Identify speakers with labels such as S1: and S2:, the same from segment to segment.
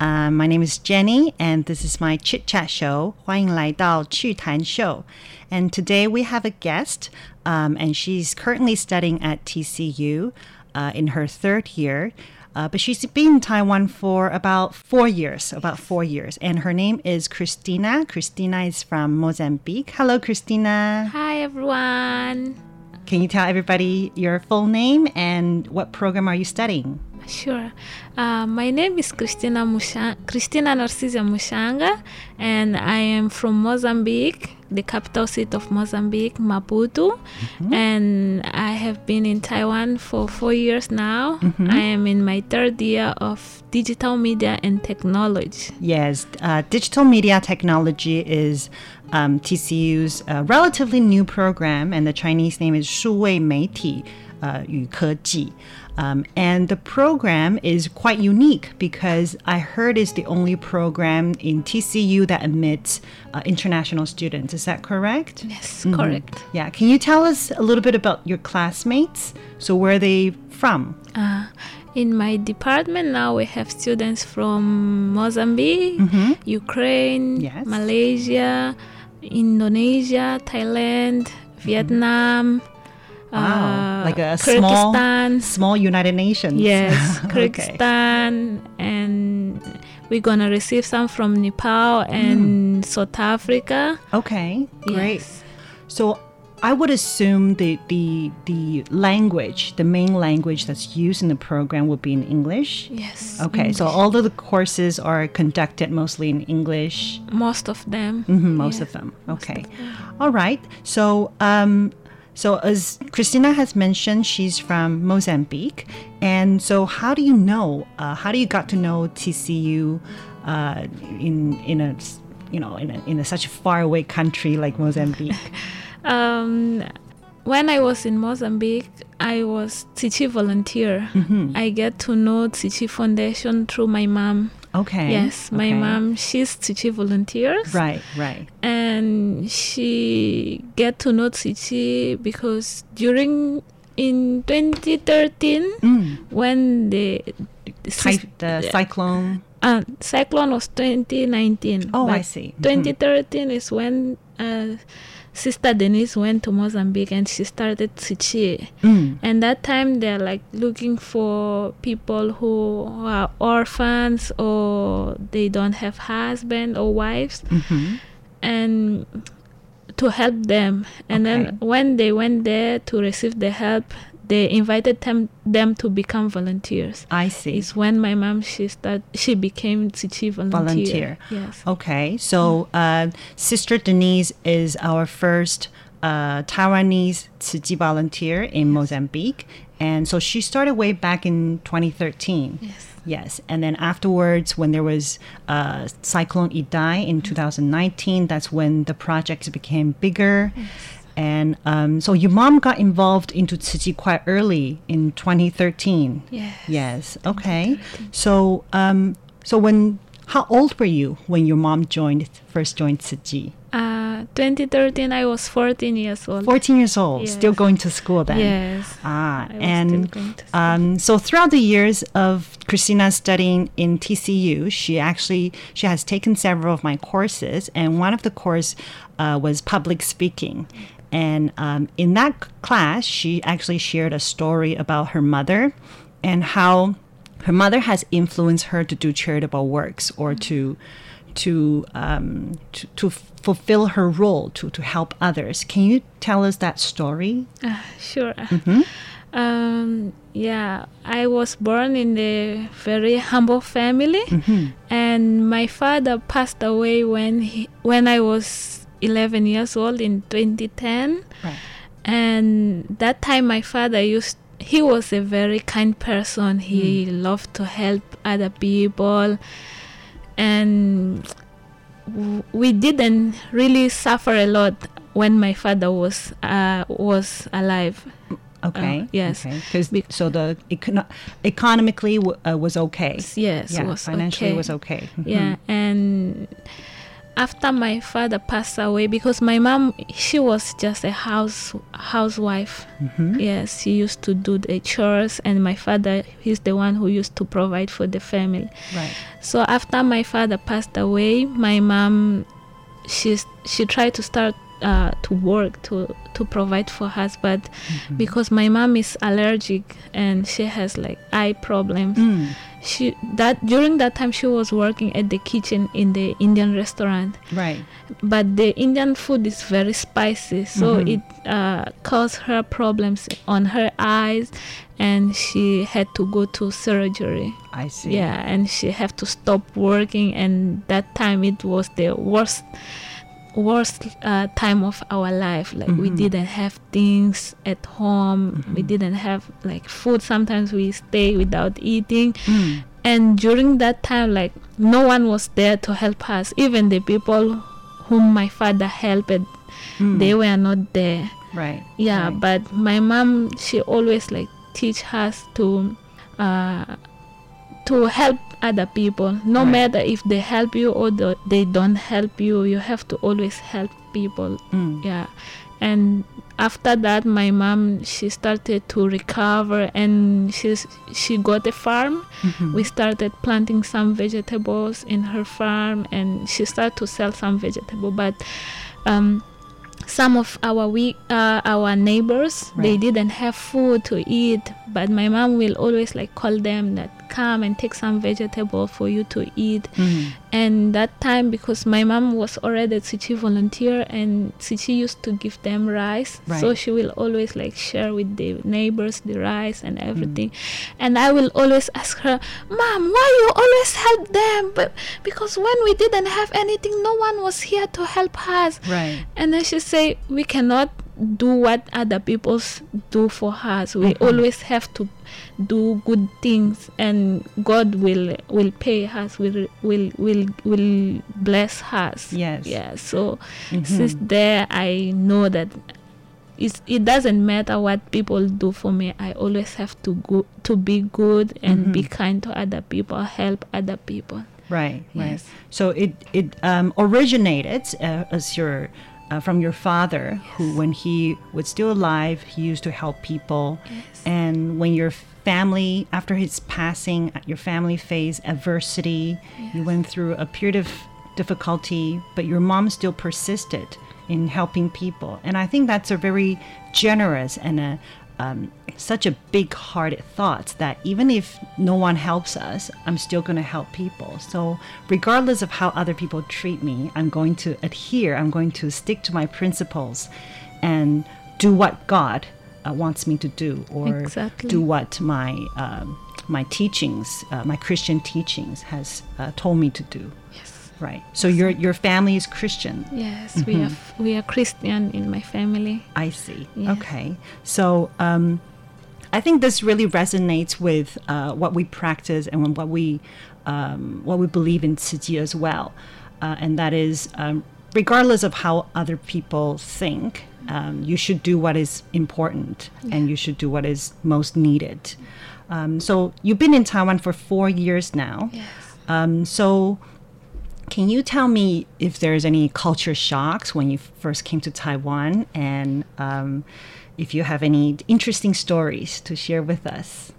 S1: Uh, my name is Jenny, and this is my chit chat show. 欢迎来到趣谈秀. And today we have a guest, um, and she's currently studying at TCU uh, in her third year. Uh, but she's been in Taiwan for about four years, about four years. And her name is Christina. Christina is from Mozambique. Hello, Christina.
S2: Hi everyone.
S1: Can you tell everybody your full name and what program are you studying?
S2: Sure. Uh, my name is Christina Musha- Christina Narcisia Mushanga, and I am from Mozambique, the capital city of Mozambique, Maputo. And I have been in Taiwan for four years now. I am in my third year of digital media and technology.
S1: Yes, uh, digital media technology is um, TCU's uh, relatively new program, and the Chinese name is 数位媒体uh, 与科技. Um, and the program is quite unique because I heard it's the only program in TCU that admits uh, international students. Is that correct?
S2: Yes, correct.
S1: Yeah. Can you tell us a little bit about your classmates? So, where are they from?
S2: Uh, in my department now we have students from Mozambique, Ukraine,
S1: Yes.
S2: Malaysia, Indonesia, Thailand, Vietnam,
S1: Wow,
S2: uh,
S1: like a small, small United Nations.
S2: Yes,
S1: Okay.
S2: Kyrgyzstan, and we're gonna receive some from Nepal and South Africa.
S1: Okay, great.
S2: Yes.
S1: So I would assume the, the the language, the main language that's used in the program would be in English.
S2: Yes.
S1: Okay, so all of the courses are conducted mostly in English.
S2: most of them.
S1: Mhm, most
S2: Yeah.
S1: of them. Okay. All right. So um so as Christina has mentioned, she's from Mozambique, and so how do you know? Uh, how do you got to know TCU uh, in in a you know in a, in a such a far away country like Mozambique?
S2: Um, when I was in Mozambique, I was Tzu Chi volunteer.
S1: Mm-hmm.
S2: I get to know Tzu Chi Foundation through my mom.
S1: Okay.
S2: Yes, my
S1: okay.
S2: mom, she's Tzu Chi volunteers.
S1: Right. Right.
S2: And she get to know Tzu Chi because during in 2013
S1: Mm.
S2: when the, sys-
S1: the cyclone.
S2: uh, cyclone was 2019.
S1: Oh, I see. Mhm.
S2: 2013 is when uh, Sister Denise went to Mozambique and she started Tzu Chi.
S1: Mm.
S2: And that time they're like looking for people who are orphans or they don't have husband or wives
S1: Mhm.
S2: and to help them. And
S1: Okay.
S2: then when they went there to receive the help, they invited them them to become volunteers.
S1: I see.
S2: It's when my mom she start she became Tzu Chi volunteer.
S1: Volunteer.
S2: Yes.
S1: Okay, so uh, Sister Denise is our first uh, Taiwanese Tzu volunteer in Mozambique, and so she started way back in 2013.
S2: Yes.
S1: Yes, and then afterwards, when there was uh, Cyclone Idai in 2019, that's when the project became bigger. Yes. And um, so your mom got involved into Tzu Chi quite early in 2013.
S2: Yes.
S1: Yes. Okay. So um, so when how old were you when your mom joined first joined Tzu Chi?
S2: Uh, 2013, I was 14 years old.
S1: 14 years old, yes. still going to school then.
S2: Yes.
S1: Ah, and um, so throughout the years of Christina studying in TCU, she actually she has taken several of my courses, and one of the course uh, was public speaking. And um, in that class, she actually shared a story about her mother and how her mother has influenced her to do charitable works or to to um, to, to fulfill her role to to help others. Can you tell us that story?
S2: Uh, sure. Mm-hmm. Um, yeah, I was born in a very humble family, mm-hmm. and my father passed away when he, when I was 11 years old in 2010. Right. And that time, my father used he was a very kind person. He mm. loved to help other people, and we didn't really suffer a lot when my father was uh, was alive.
S1: Okay. Uh,
S2: yes.
S1: Because okay. so the econo- economically w- uh, was okay.
S2: Yes.
S1: Yeah,
S2: was
S1: financially
S2: okay.
S1: was okay.
S2: Mm-hmm. Yeah, and after my father passed away because my mom she was just a house housewife mm-hmm. yes she used to do the chores and my father he's the one who used to provide for the family
S1: right
S2: so after my father passed away my mom she's she tried to start uh, to work to to provide for us but mm-hmm. because my mom is allergic and she has like eye problems mm. She that during that time she was working at the kitchen in the indian restaurant.
S1: Right.
S2: But the indian food is very spicy so mm-hmm. it uh, caused her problems on her eyes and she had to go to surgery.
S1: I see.
S2: Yeah and she had to stop working and that time it was the worst worst uh, time of our life like mm-hmm. we didn't have things at home mm-hmm. we didn't have like food sometimes we stay without eating mm. and during that time like no one was there to help us even the people whom my father helped mm. they were not there
S1: right
S2: yeah
S1: right.
S2: but my mom she always like teach us to uh, to help other people no right. matter if they help you or the, they don't help you you have to always help people mm. yeah and after that my mom she started to recover and she's she got a farm mm-hmm. we started planting some vegetables in her farm and she started to sell some vegetable but um, some of our we uh, our neighbors right. they didn't have food to eat but my mom will always like call them that come and take some vegetable for you to eat mm-hmm. and that time because my mom was already a Tzu Chi volunteer and Tzu Chi used to give them rice right. so she will always like share with the neighbors the rice and everything mm-hmm. and I will always ask her mom why you always help them but because when we didn't have anything no one was here to help us.
S1: Right.
S2: And then she say we cannot do what other people do for us. We mm-hmm. always have to do good things and god will will pay us will will will will bless us.
S1: Yes.
S2: Yeah so mm-hmm. since there i know that it's, it doesn't matter what people do for me i always have to go to be good and mm-hmm. be kind to other people help other people
S1: right yes. right so it it um, originated uh, as your uh, from your father, yes. who, when he was still alive, he used to help people.
S2: Yes.
S1: And when your family, after his passing, your family faced adversity, yes. you went through a period of difficulty, but your mom still persisted in helping people. And I think that's a very generous and a, um, such a big hearted thought that even if no one helps us, I'm still going to help people. So, regardless of how other people treat me, I'm going to adhere, I'm going to stick to my principles and do what God uh, wants me to do or
S2: exactly.
S1: do what my, um, my teachings, uh, my Christian teachings, has uh, told me to do.
S2: Yes.
S1: Right. So your your family is Christian.
S2: Yes, mm-hmm. we are we are Christian in my family.
S1: I see. Okay. So um, I think this really resonates with uh, what we practice and what we um, what we believe in Tzu as well, uh, and that is um, regardless of how other people think, um, you should do what is important and you should do what is most needed. Um, so you've been in Taiwan for four years now.
S2: Yes.
S1: Um, so can you tell me if there's any culture shocks when you first came to Taiwan and um, if you have any interesting stories to share with us?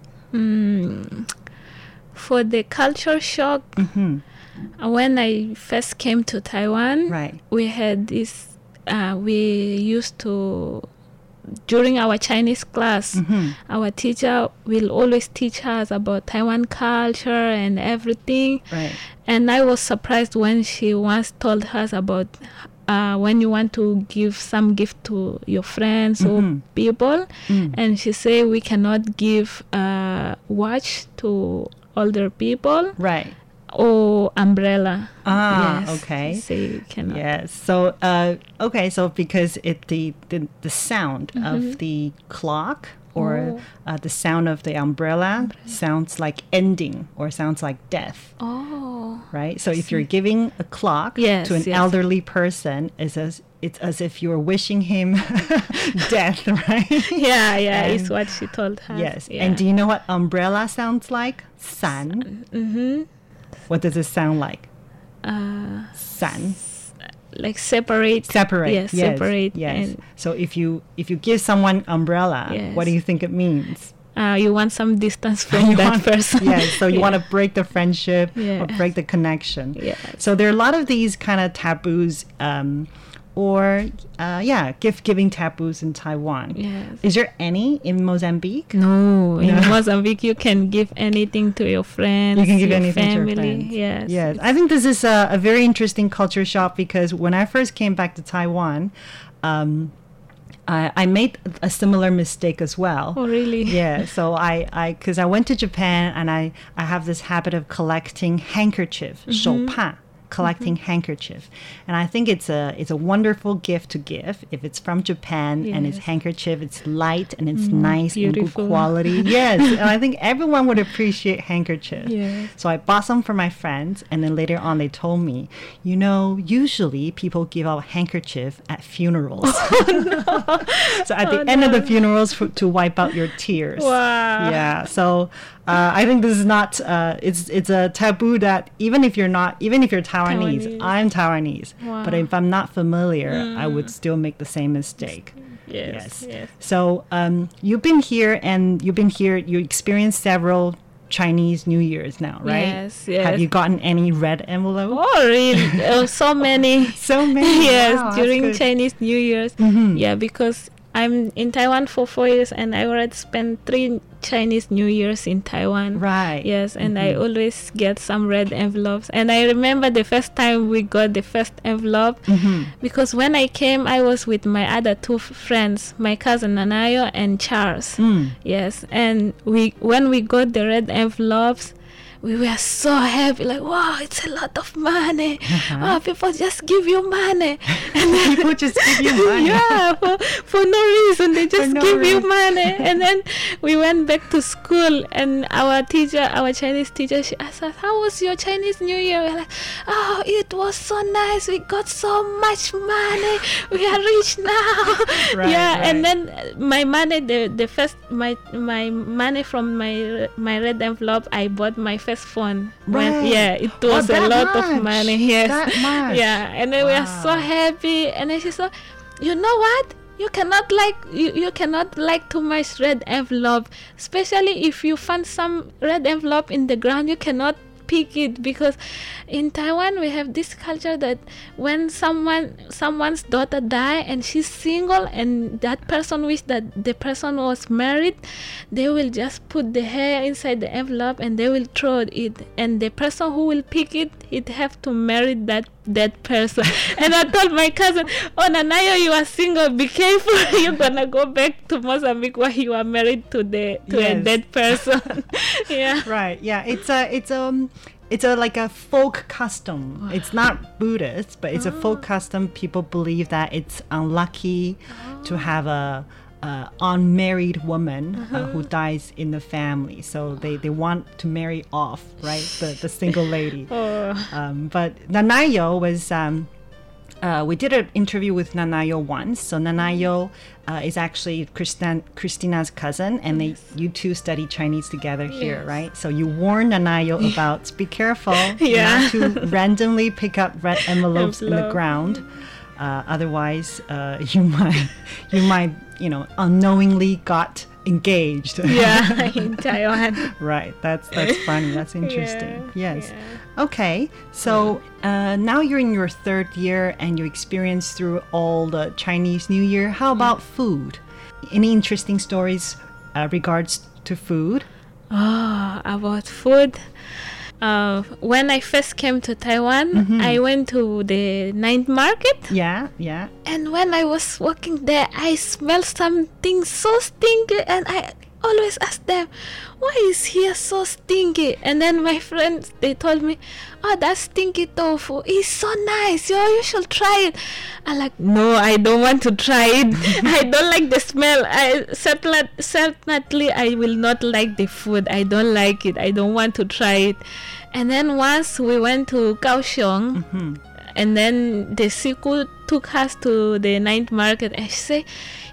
S2: For the culture shock, uh, when I first came to Taiwan,
S1: Right.
S2: we had this. Uh, we used to during our Chinese class,
S1: Mm-hmm.
S2: our teacher will always teach us about Taiwan culture and everything.
S1: Right.
S2: And I was surprised when she once told us about uh, when you want to give some gift to your friends
S1: Mhm.
S2: or people,
S1: Mm.
S2: and she say we cannot give uh, watch to older people
S1: Right.
S2: Or umbrella.
S1: Ah,
S2: Yes,
S1: okay.
S2: Say you cannot.
S1: Yes. So, uh, okay. So, because it the the, the sound of the clock or
S2: Oh.
S1: uh, the sound of the umbrella sounds like ending or sounds like death,
S2: Oh.
S1: right? So, if you're giving a clock
S2: Yes,
S1: to an
S2: yes.
S1: elderly person, it's as it's as if you're wishing him death, right?
S2: Yeah, yeah,
S1: And-
S2: it's what she told us.
S1: Yes.
S2: Yeah.
S1: And do you know what umbrella sounds like? San.
S2: mm-hmm.
S1: What does it sound like?
S2: uh,
S1: San.
S2: like separate.
S1: Separate.
S2: Yes,
S1: yes,
S2: separate.
S1: Yes.
S2: And
S1: so if you if you give someone umbrella, what do you think it means?
S2: uh, you want some distance from
S1: You
S2: that
S1: want-
S2: person.
S1: Yes. So you
S2: Yeah.
S1: want to break the friendship or break the connection.
S2: Yeah.
S1: So there are a lot of these kind of taboos, um, or uh, yeah, gift giving taboos in Taiwan.
S2: Yes.
S1: Is there any in Mozambique?
S2: No, in
S1: No.
S2: Mozambique you can give anything to your friends.
S1: You can give anything
S2: family.
S1: to your friends.
S2: Yes.
S1: Yes. I think this is a, a very interesting culture shock because when I first came back to Taiwan, um, I, I made a similar mistake as well.
S2: Oh really?
S1: yeah so i i because i went to japan and i i have this habit of collecting handkerchief
S2: Mm-hmm.
S1: 手帕 collecting mm-hmm. handkerchief. And i think it's a it's a wonderful gift to give if it's from japan and it's handkerchief it's light and it's mm-hmm. nice and good quality. Yes and i think everyone would appreciate handkerchief.
S2: Yes.
S1: so i bought some for my friends and then later on they told me you know usually people give out handkerchief at funerals. So at oh, the
S2: Oh,
S1: end of the funerals for, to wipe out your tears.
S2: Wow.
S1: yeah so uh, i think this is not uh, it's it's a taboo that even if you're not even if you're taiwanese,
S2: Taiwanese.
S1: i'm taiwanese but if i'm not familiar i would still make the same mistake
S2: Yes. Yes.
S1: so um, you've been here and you've been here you experienced several chinese new years now right
S2: Yes, yes.
S1: have you gotten any red envelope
S2: Oh really? oh, so many.
S1: so many
S2: yes,
S1: Wow,
S2: during. Chinese New Year's.
S1: Mhm.
S2: Yeah, because I'm in Taiwan for four years and I already spent three Chinese New Years in Taiwan.
S1: right
S2: Yes, and I always get some red envelopes. And I remember the first time we got the first envelope
S1: Mhm.
S2: because when I came, I was with my other two f- friends, my cousin Nanayo and Charles.
S1: Mm.
S2: Yes, and we when we got the red envelopes, we were so happy, like wow, it's a lot of money.
S1: Uh-huh.
S2: People just give you money, and then
S1: people just give you money
S2: yeah, for, for no reason. They just
S1: no
S2: give you money. and then we went back to school, and our teacher, our Chinese teacher, she asked us, How was your Chinese New Year? We're like, Oh, it was so nice. We got so much money. We are rich now.
S1: Right,
S2: yeah, and then my money, the, the first, my my money from my my red envelope, I bought my first phone. When, yeah, it
S1: Oh,
S2: was a
S1: that
S2: lot of money. Yes.
S1: Much.
S2: Yeah, and then we are so happy. And then she said, "You know what? You cannot like you, you cannot like too much red envelope, especially if you find some red envelope in the ground. You cannot." Pick it because in Taiwan we have this culture that when someone someone's daughter die and she's single and that person wish that the person was married they will just put the hair inside the envelope and they will throw it. And the person who will pick it it have to marry that that person. And i told my cousin oh nanayo you are single. Be careful. You're gonna go back to mozambique where you are married to the to a dead person. Yeah.
S1: Right yeah. It's a it's um it's a like a folk custom. It's not buddhist but it's a folk custom. People believe that it's unlucky to have a uh, unmarried woman uh, who dies in the family. So they, they want to marry off, right? The, the single lady. Um, but Nanayo was. Um, uh, we did an interview with Nanayo once. So Nanayo uh, is actually Christin- Christina's cousin, and they you two study Chinese together here, right? So you warn Nanayo about be careful
S2: Yeah.
S1: not to randomly pick up red envelopes in the
S2: Envelope.
S1: ground. Uh, otherwise, uh, you might you might you know unknowingly got engaged.
S2: yeah, in Taiwan.
S1: right. That's that's funny. That's interesting.
S2: Yeah,
S1: yes.
S2: yeah.
S1: Okay. So uh, now you're in your third year and you experience through all the Chinese New Year. How about food? Any interesting stories uh, regards to food?
S2: Oh, about food. Uh, when I first came to Taiwan, I went to the night market,
S1: Yeah. Yeah.
S2: and when I was walking there, I smelled something so stinky, and I always ask them, "Why is here so stinky?" And then my friends they told me, "Oh, that stinky tofu is so nice. Yo, you should try it." I'm like, "No, I don't want to try it. I don't like the smell. I certainly, certainly I will not like the food. I don't like it. I don't want to try it." And then once we went to Kaohsiung, mm-hmm. And then the Siku took us to the night market and she said,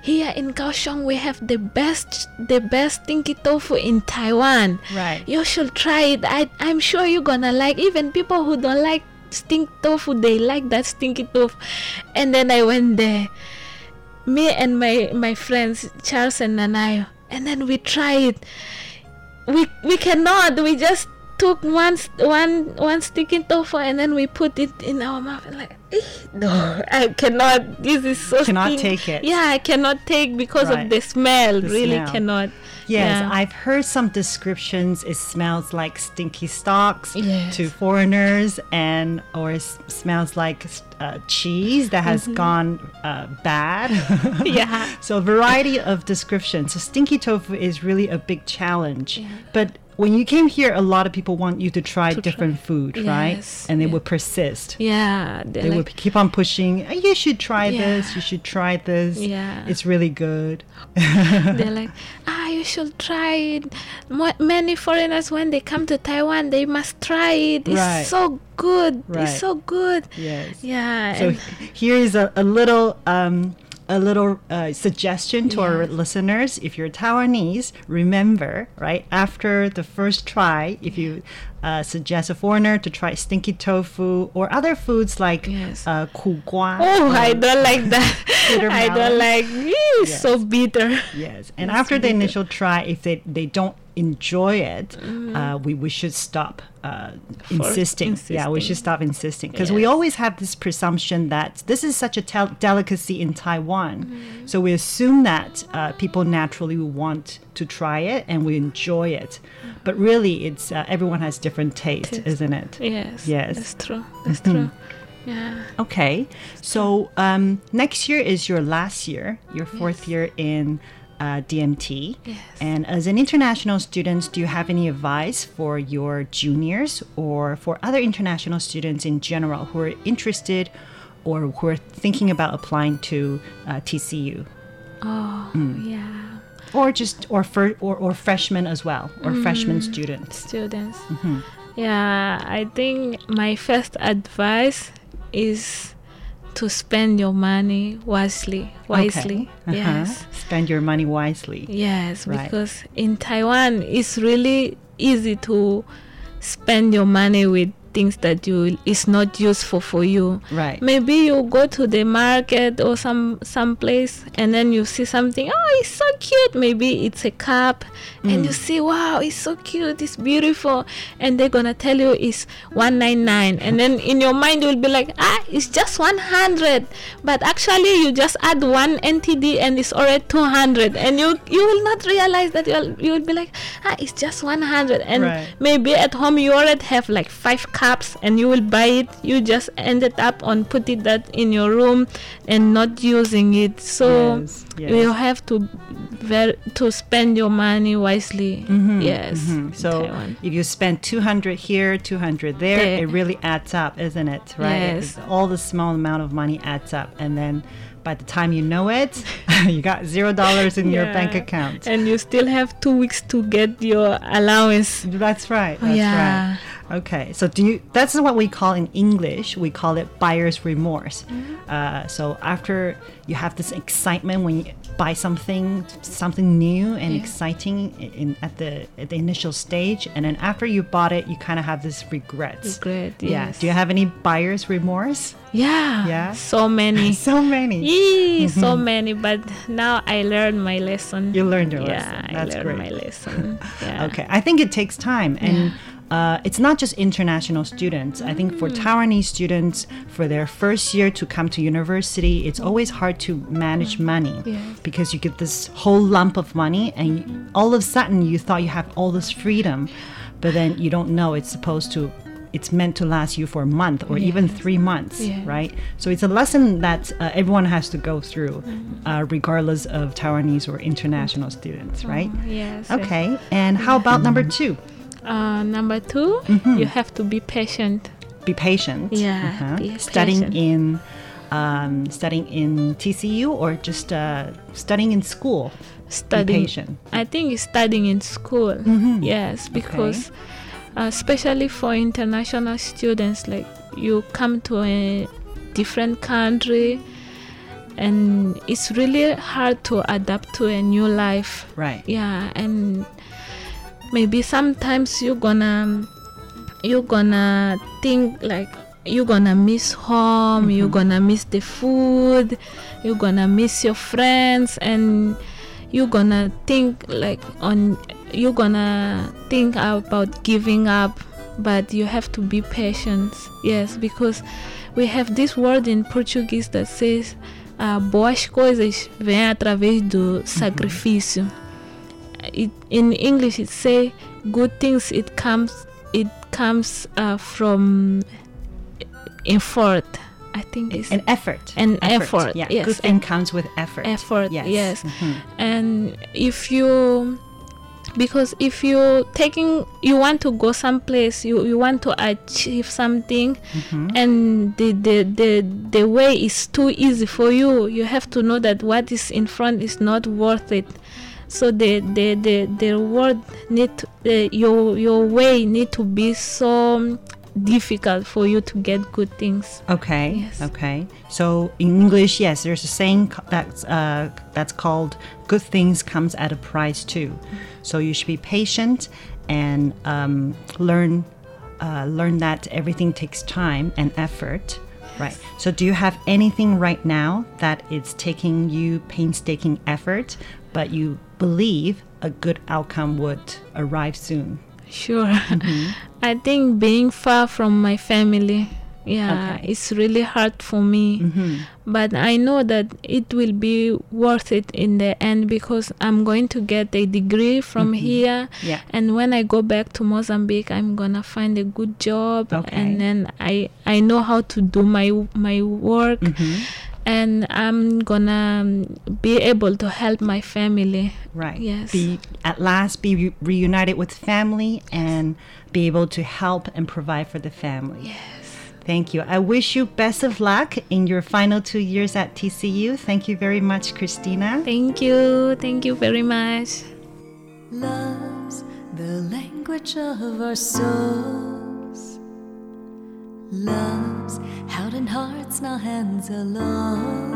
S2: here in Kaohsiung we have the best the best stinky tofu in Taiwan.
S1: Right.
S2: You should try it. I I'm sure you're gonna like even people who don't like stink tofu they like that stinky tofu. And then I went there. Me and my my friends Charles and Nanayo. And then we tried. We we cannot. We just took one one one sticky tofu and then we put it in our mouth and like "Eh, no I cannot this is so
S1: Cannot
S2: stink."
S1: take it.
S2: yeah I cannot take because
S1: Right.
S2: of the smell
S1: The
S2: really
S1: smell.
S2: cannot
S1: Yes,
S2: Yeah.
S1: I've heard some descriptions. It smells like stinky socks
S2: Yes.
S1: to foreigners, and or it smells like uh, cheese that has gone uh, bad.
S2: Mm-hmm. Yeah.
S1: so a variety of descriptions. So stinky tofu is really a big challenge. But when you came here, a lot of people want you to try
S2: To
S1: different
S2: try.
S1: food, right?
S2: Yes,
S1: And they
S2: yeah.
S1: would persist.
S2: yeah they're like,
S1: would keep on pushing. "Oh, You should try this. You should try this.
S2: Yeah.
S1: It's really good.
S2: they're like ah you should try it Mo- many foreigners when they come to Taiwan they must try it it's
S1: Right.
S2: so good
S1: Right.
S2: it's so good
S1: yes.
S2: yeah
S1: So here is a, a little um, a little uh, suggestion to our listeners. If you're Taiwanese, remember, right after the first try, if you uh, suggest a foreigner to try stinky tofu or other foods like
S2: Yes.
S1: uh, ku gua.
S2: oh I don't like that. I don't like. It's so bitter.
S1: Yes, and after the initial try, if they, they don't enjoy it,
S2: Mm-hmm.
S1: uh, we, we should stop uh, insisting. Yeah, we should stop insisting because we always have this presumption that this is such a tel- delicacy in Taiwan.
S2: Mm-hmm.
S1: So we assume that uh, people naturally want to try it and we enjoy it. But really, it's uh, everyone has different taste,
S2: Taste.
S1: isn't it?
S2: yes
S1: Yes.
S2: that's true that's true yeah
S1: Okay, so um, next year is your last year, your fourth year in uh, DMT.
S2: Yes.
S1: And as an international student, do you have any advice for your juniors or for other international students in general who are interested or who are thinking about applying to uh, TCU?
S2: oh
S1: Mm.
S2: yeah
S1: Or just or, for, or or freshmen as well, or freshman students.
S2: students.
S1: Mm-hmm.
S2: Yeah, I think my first advice is to spend your money wisely. Wisely,
S1: Okay. Uh-huh.
S2: yes,
S1: Spend your money wisely.
S2: yes,
S1: Right.
S2: because in Taiwan it's really easy to spend your money with things that you is not useful for you.
S1: Right.
S2: Maybe you go to the market or some some place and then you see something. Oh, it's so cute. Maybe it's a cup, and you see, wow, it's so cute. It's beautiful, and they're gonna tell you it's one nine nine, and then in your mind you'll be like, ah, it's just one hundred, but actually you just add one NTD and it's already two hundred, and you you will not realize that you'll you'll be like, ah, it's just one hundred, and
S1: Right.
S2: maybe at home you already have like five cups cups and you will buy it you just ended up on putting that in your room and not using it so
S1: Yes, yes.
S2: you have to ver- to spend your money wisely yes
S1: Mhm. So
S2: Taiwan.
S1: if you spend 200 here, 200 there,
S2: There.
S1: it really adds up, isn't it? Right?
S2: Yes.
S1: It's- All the small amount of money adds up. And then by the time you know it, you got zero dollars in your bank account.
S2: and you still have two weeks to get your allowance
S1: That's right. That's
S2: yeah
S1: right. Okay, so do you? That's what we call in English. We call it buyer's remorse. Uh, so after you have this excitement when you buy something, something new and
S2: Yeah.
S1: exciting in, at the at the initial stage, and then after you bought it, you kind of have this regrets.
S2: regret
S1: Yeah. Do you have any buyer's remorse?
S2: yeah
S1: Yeah?
S2: so many
S1: So many.
S2: Yee, so many but now i learned my lesson
S1: You learned your
S2: yeah
S1: lesson.
S2: i
S1: That's
S2: learned
S1: great.
S2: my lesson yeah
S1: Okay, I think it takes time, and uh, it's not just international students. I think for Taiwanese students, for their first year to come to university, it's always hard to manage money
S2: Yeah.
S1: because you get this whole lump of money, and you, all of a sudden you thought you have all this freedom, but then you don't know it's supposed to. It's meant to last you for a month or even three months,
S2: Yeah.
S1: right? So it's a lesson that uh, everyone has to go through, uh, regardless of Taiwanese or international students, right?
S2: yes
S1: Okay, and how about number two?
S2: Uh, number 2
S1: Mm-hmm.
S2: you have to be patient
S1: Be patient.
S2: Yeah, be
S1: studying
S2: patient.
S1: in um, studying in TCU or just uh, studying in school.
S2: studying
S1: patient.
S2: i think studying in school yes because uh, especially for international students like you come to a different country and it's really hard to adapt to a new life
S1: Right.
S2: yeah and maybe sometimes you're gonna you're gonna think like you're gonna miss home you're gonna miss the food you're gonna miss your friends and you're gonna think like on you're gonna think about giving up but you have to be patient. Yes because we have this word in portuguese that says uh, boas coisas vêm através do sacrifício it, in English it say good things it comes it comes uh, from effort I think it's
S1: An effort.
S2: An effort,
S1: Yeah.
S2: yes,
S1: Good thing comes with effort.
S2: effort
S1: Yes.
S2: yes,
S1: Mhm.
S2: and if you because if you taking you want to go someplace you, you want to achieve something
S1: Mm-hmm.
S2: and the, the the the way is too easy for you you have to know that what is in front is not worth it so the the the, the word need to, uh, your your way need to be so difficult for you to get good things
S1: Okay.
S2: Yes.
S1: Okay. So in English, yes, there's a saying that's uh, that's called "good things comes at a price too." So you should be patient and um, learn uh, learn that everything takes time and effort. Right. So do you have anything right now that is taking you painstaking effort, but you believe a good outcome would arrive soon?
S2: Sure. Mm-hmm. I think being far from my family, yeah,
S1: Okay.
S2: it's really hard for me. Mm-hmm. But I know that it will be worth it in the end because I'm going to get a degree from mm-hmm. here.
S1: Yeah.
S2: And when I go back to Mozambique, I'm gonna find a good job,
S1: Okay.
S2: and then I I know how to do my my work, and I'm gonna be able to help my family.
S1: Right.
S2: Yes.
S1: Be at last be re- reunited with family and be able to help and provide for the family. Yes. Thank you. I wish you best of luck in your final two years at TCU. Thank you very much, Christina.
S2: Thank you, thank you very much.
S3: Love's the language of our souls. Love's held in hearts, not hands alone.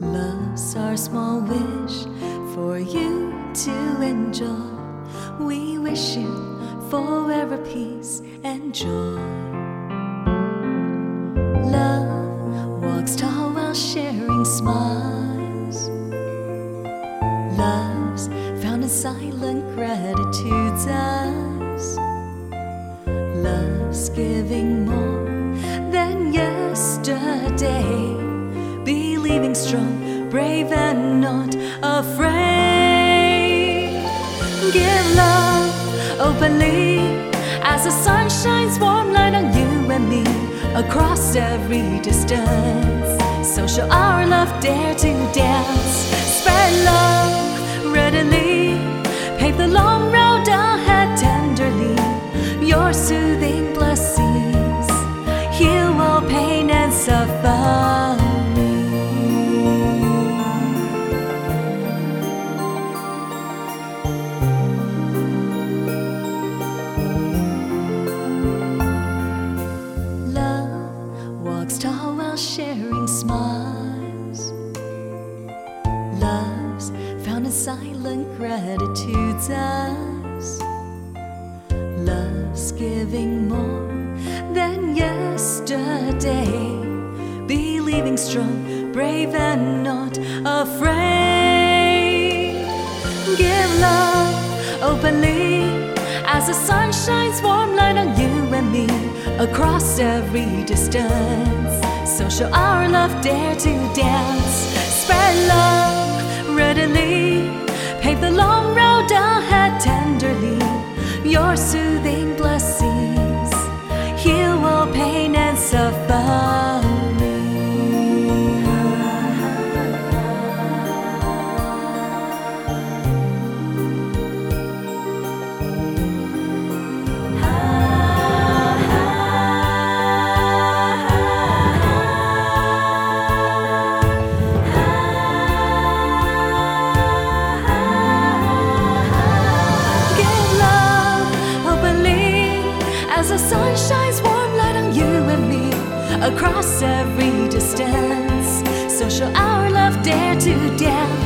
S3: Love's our small wish for you to enjoy. We wish you forever peace and joy. Love walks tall while sharing smiles. Love's found in silent gratitude's eyes. Love's giving strong, brave, and not afraid. Give love openly as the sun shines warm light on you and me across every distance. So shall our love dare to dance, spread love readily, pave the long road ahead tenderly. Your soothing Love's giving more than yesterday. Believing strong, brave, and not afraid. Give love openly as the sun shines warm light on you and me across every distance. So shall our love dare to dance. Spread love readily, pave the long road ahead tenderly. Your soothing blessings heal all pain and suffering. Across every distance. So shall our love dare to dance.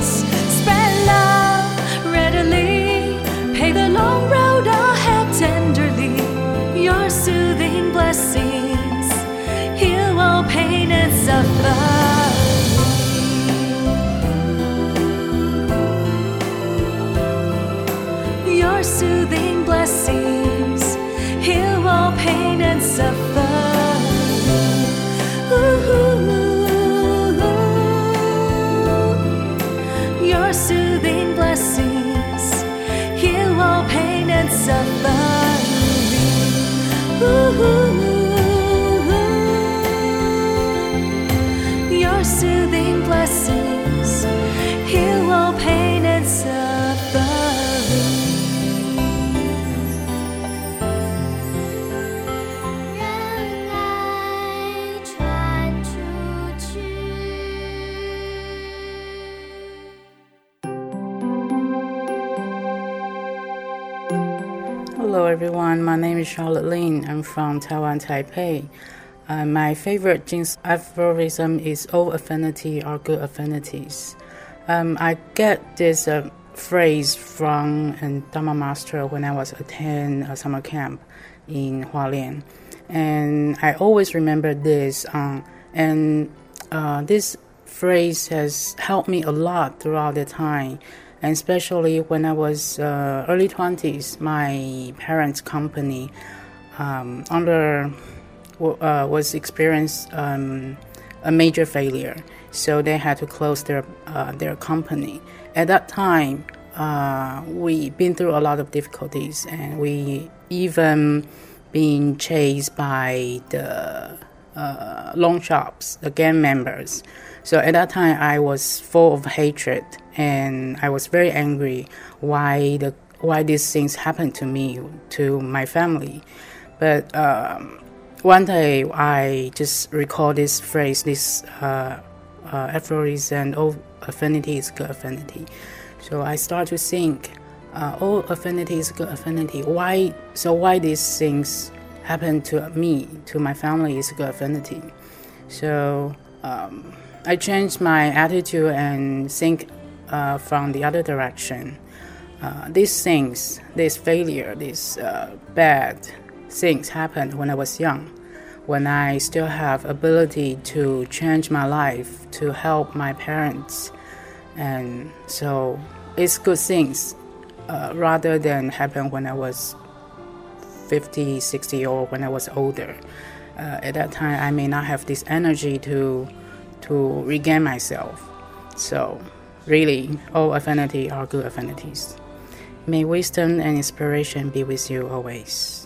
S4: Hello everyone, my name is Charlotte Lin. I'm from Taiwan, Taipei. Uh, my favorite Jing Si aphorism is all affinity are good affinities. Um, I get this uh, phrase from a Dharma master when I was attending a summer camp in Hualien. And I always remember this. Um, and uh, this phrase has helped me a lot throughout the time and especially when I was uh, early 20s, my parents' company um, under uh, was experienced um, a major failure, so they had to close their uh, their company. At that time, uh, we been through a lot of difficulties, and we even been chased by the uh, loan shops, the gang members. So at that time, I was full of hatred, and I was very angry why the why these things happened to me, to my family. But um, one day, I just recall this phrase, this uh, uh, aphorism, "All affinity is good affinity." So I start to think, uh, "All affinity is good affinity." Why? So why these things happen to me, to my family, is good affinity. So. Um, I changed my attitude and think uh, from the other direction. Uh, these things, this failure, these uh, bad things happened when I was young, when I still have ability to change my life, to help my parents, and so it's good things uh, rather than happen when I was 50, 60, or when I was older. Uh, at that time, I may not have this energy to to regain myself. So, really, all affinity are good affinities. May wisdom and inspiration be with you always.